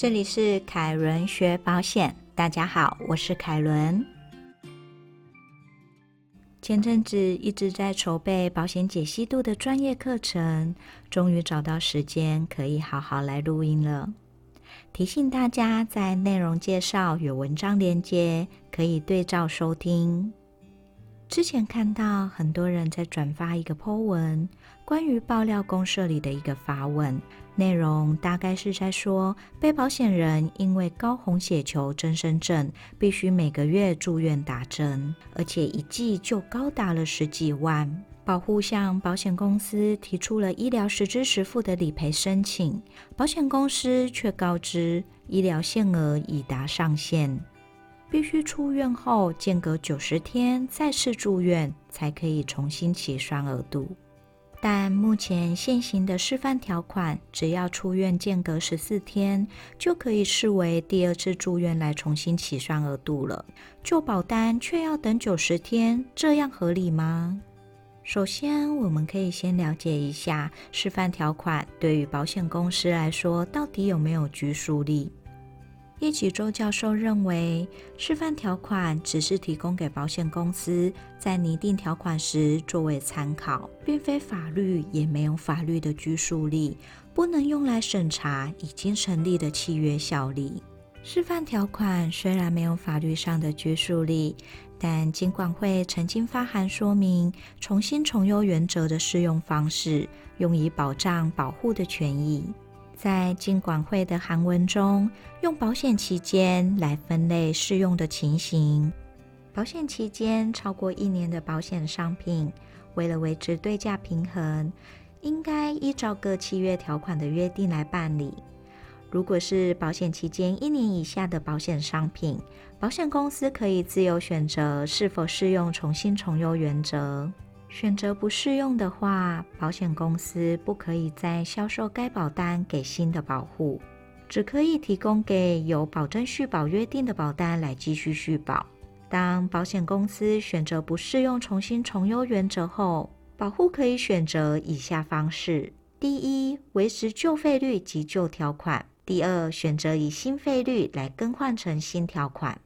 这里是凯伦学保险，大家好，我是凯伦。前阵子一直在筹备保险解析度的专业课程，终于找到时间可以好好来录音了。提醒大家，在内容介绍有文章连接，可以对照收听。之前看到很多人在转发一个 po 文，关于爆料公社里的一个发问。内容大概是在说，被保险人因为高红血球增生症，必须每个月住院打针，而且一剂就高达了十几万。保护向保险公司提出了医疗实支实付的理赔申请，保险公司却告知医疗限额已达上限，必须出院后间隔九十天再次住院，才可以重新起算额度。但目前现行的示范条款，只要出院间隔十四天，就可以视为第二次住院来重新起算额度了。旧保单却要等九十天，这样合理吗？首先，我们可以先了解一下示范条款对于保险公司来说到底有没有拘束力。叶启周教授认为，示范条款只是提供给保险公司在拟定条款时作为参考，并非法律，也没有法律的拘束力，不能用来审查已经成立的契约效力。示范条款虽然没有法律上的拘束力，但金管会曾经发函说明重新重优原则的适用方式，用以保障保护的权益。在金管会的函文中，用保险期间来分类适用的情形。保险期间超过一年的保险商品，为了维持对价平衡，应该依照各契约条款的约定来办理。如果是保险期间一年以下的保险商品，保险公司可以自由选择是否适用重新重优原则。选择不适用的话，保险公司不可以再销售该保单给新的保户，只可以提供给有保证续保约定的保单来继续续保。当保险公司选择不适用重新重优原则后，保户可以选择以下方式：第一，维持旧费率及旧条款；第二，选择以新费率来更换成新条款。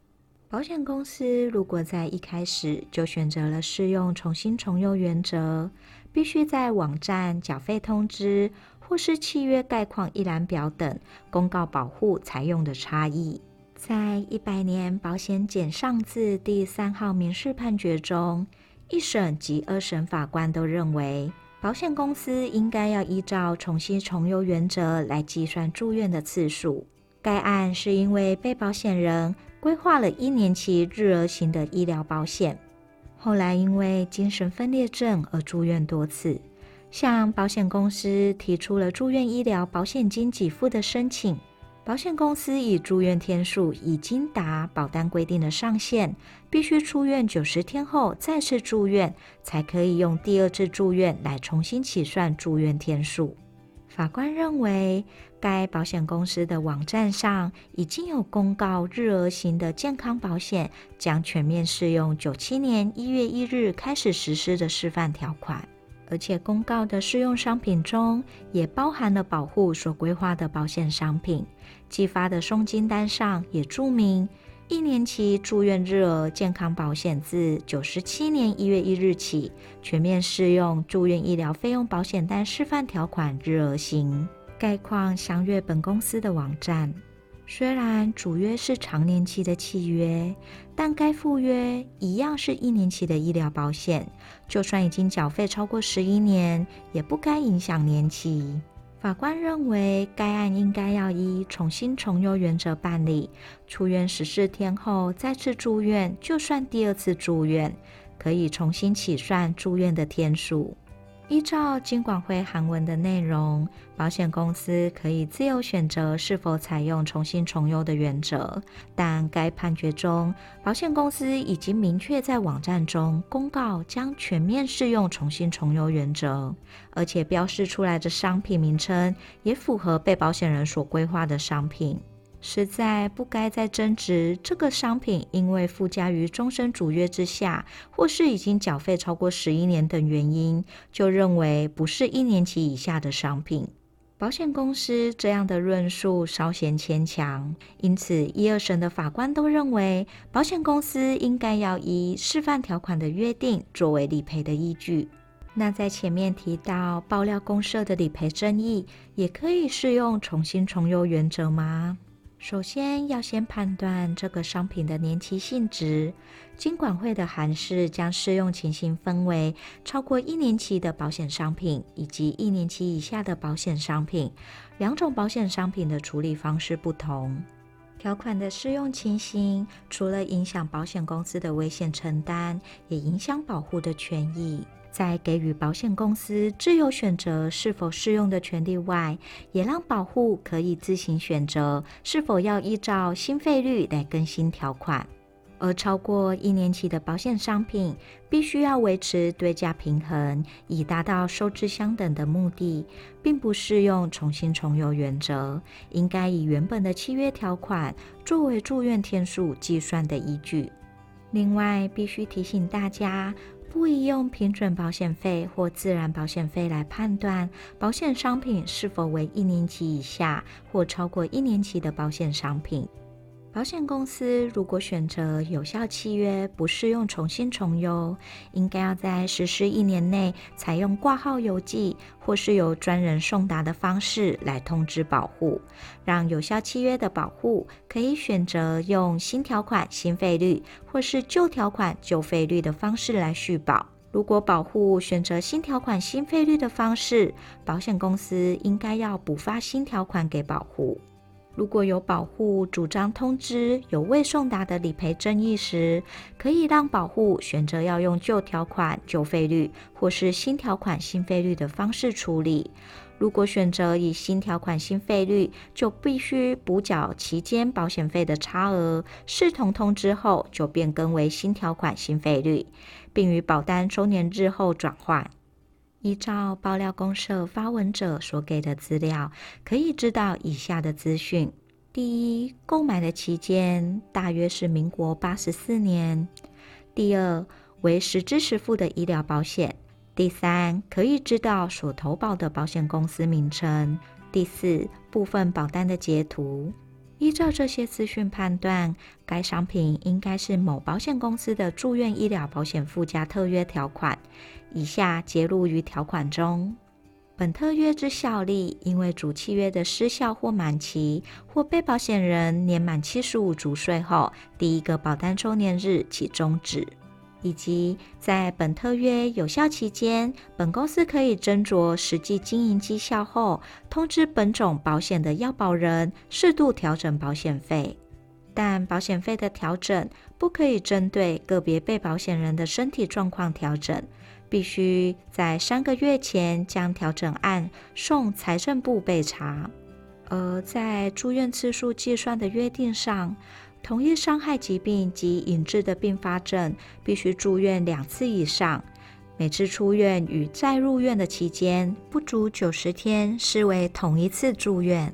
保险公司如果在一开始就选择了适用重新重用原则，必须在网站缴费通知或是契约概况一览表等公告保护采用的差异。在一百年保险简上字第三号民事判决中，一审及二审法官都认为，保险公司应该要依照重新重用原则来计算住院的次数。该案是因为被保险人。规划了一年期日额型的医疗保险，后来因为精神分裂症而住院多次，向保险公司提出了住院医疗保险金给付的申请。保险公司以住院天数已经达保单规定的上限，必须出院九十天后再次住院，才可以用第二次住院来重新起算住院天数。法官认为，该保险公司的网站上已经有公告日额型的健康保险将全面适用九七年一月一日开始实施的示范条款，而且公告的适用商品中也包含了保护所规划的保险商品，寄发的送金单上也注明。一年期住院日额健康保险自九十七年一月一日起全面适用住院医疗费用保险单示范条款日额型，概况详阅本公司的网站。虽然主约是长年期的契约，但该附约一样是一年期的医疗保险，就算已经缴费超过十一年，也不该影响年期。法官认为，该案应该要依重新重优原则办理。出院十四天后再次住院，就算第二次住院，可以重新起算住院的天数。依照金管会函文的内容，保险公司可以自由选择是否采用重新重优的原则，但该判决中，保险公司已经明确在网站中公告将全面适用重新重优原则，而且标示出来的商品名称也符合被保险人所规划的商品。实在不该再争执这个商品，因为附加于终身主约之下，或是已经缴费超过十一年等原因，就认为不是一年期以下的商品。保险公司这样的论述稍显牵强，因此一二审的法官都认为，保险公司应该要以示范条款的约定作为理赔的依据。那在前面提到爆料公社的理赔争议，也可以适用重新重优原则吗？首先要先判断这个商品的年期性质。金管会的函释将适用情形分为超过一年期的保险商品以及一年期以下的保险商品，两种保险商品的处理方式不同。条款的适用情形，除了影响保险公司的危险承担，也影响保护的权益。在给予保险公司自由选择是否适用的权利外，也让保户可以自行选择是否要依照新费率来更新条款。而超过一年期的保险商品，必须要维持对价平衡，以达到收支相等的目的，并不适用重新重游原则。应该以原本的契约条款作为住院天数计算的依据。另外，必须提醒大家。不宜用平准保险费或自然保险费来判断保险商品是否为一年期以下或超过一年期的保险商品。保险公司如果选择有效契约不适用重新重邮，应该要在实施一年内采用挂号邮寄或是由专人送达的方式来通知保护，让有效契约的保护可以选择用新条款新费率或是旧条款旧费率的方式来续保。如果保护选择新条款新费率的方式，保险公司应该要补发新条款给保护。如果有保护主张通知有未送达的理赔争议时，可以让保护选择要用旧条款旧费率，或是新条款新费率的方式处理。如果选择以新条款新费率，就必须补缴期间保险费的差额，视同通知后就变更为新条款新费率，并于保单周年日后转换。依照爆料公社发文者所给的资料，可以知道以下的资讯：第一，购买的期间大约是民国八十四年；第二，为实支实付的医疗保险；第三，可以知道所投保的保险公司名称；第四，部分保单的截图。依照这些资讯判断，该商品应该是某保险公司的住院医疗保险附加特约条款。以下揭露于条款中：本特约之效力，因为主契约的失效或满期，或被保险人年满七十五足岁后第一个保单周年日起终止；以及在本特约有效期间，本公司可以斟酌实际经营绩效后，通知本种保险的要保人适度调整保险费，但保险费的调整不可以针对个别被保险人的身体状况调整。必须在三个月前将调整案送财政部备查，而在住院次数计算的约定上，同一伤害疾病及引致的并发症必须住院两次以上，每次出院与再入院的期间不足九十天，视为同一次住院。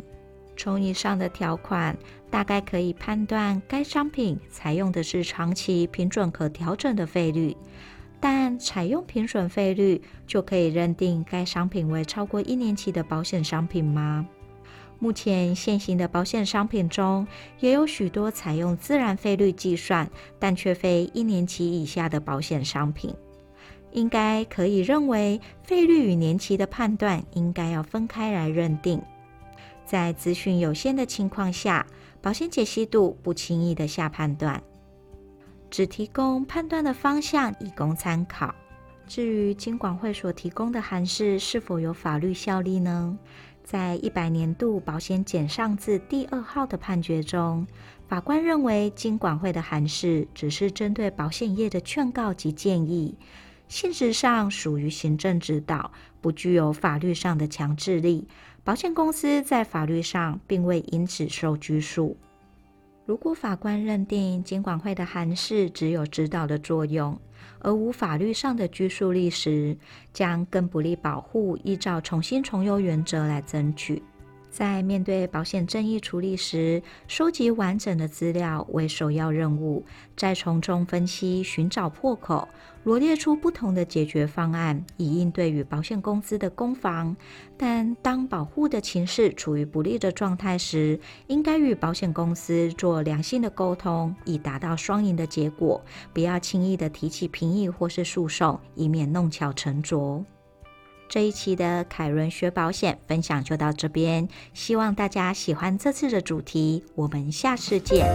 从以上的条款，大概可以判断该商品采用的是长期平准可调整的费率。但采用平损费率就可以认定该商品为超过一年期的保险商品吗？目前现行的保险商品中也有许多采用自然费率计算，但却非一年期以下的保险商品。应该可以认为，费率与年期的判断应该要分开来认定。在资讯有限的情况下，保险解析度不轻易的下判断。只提供判断的方向，以供参考。至于金管会所提供的函释是否有法律效力呢？在一百年度保险简上字第二号的判决中，法官认为金管会的函释只是针对保险业的劝告及建议，性质上属于行政指导，不具有法律上的强制力。保险公司在法律上并未因此受拘束。如果法官认定监管会的函释只有指导的作用，而无法律上的拘束力时，将更不利保护依照重新重优原则来争取。在面对保险争议处理时，收集完整的资料为首要任务，再从中分析、寻找破口，罗列出不同的解决方案，以应对与保险公司的攻防。但当保护的情势处于不利的状态时，应该与保险公司做良性的沟通，以达到双赢的结果。不要轻易的提起评议或是诉讼，以免弄巧成拙。这一期的凯伦学保险分享就到这边，希望大家喜欢这次的主题，我们下次见。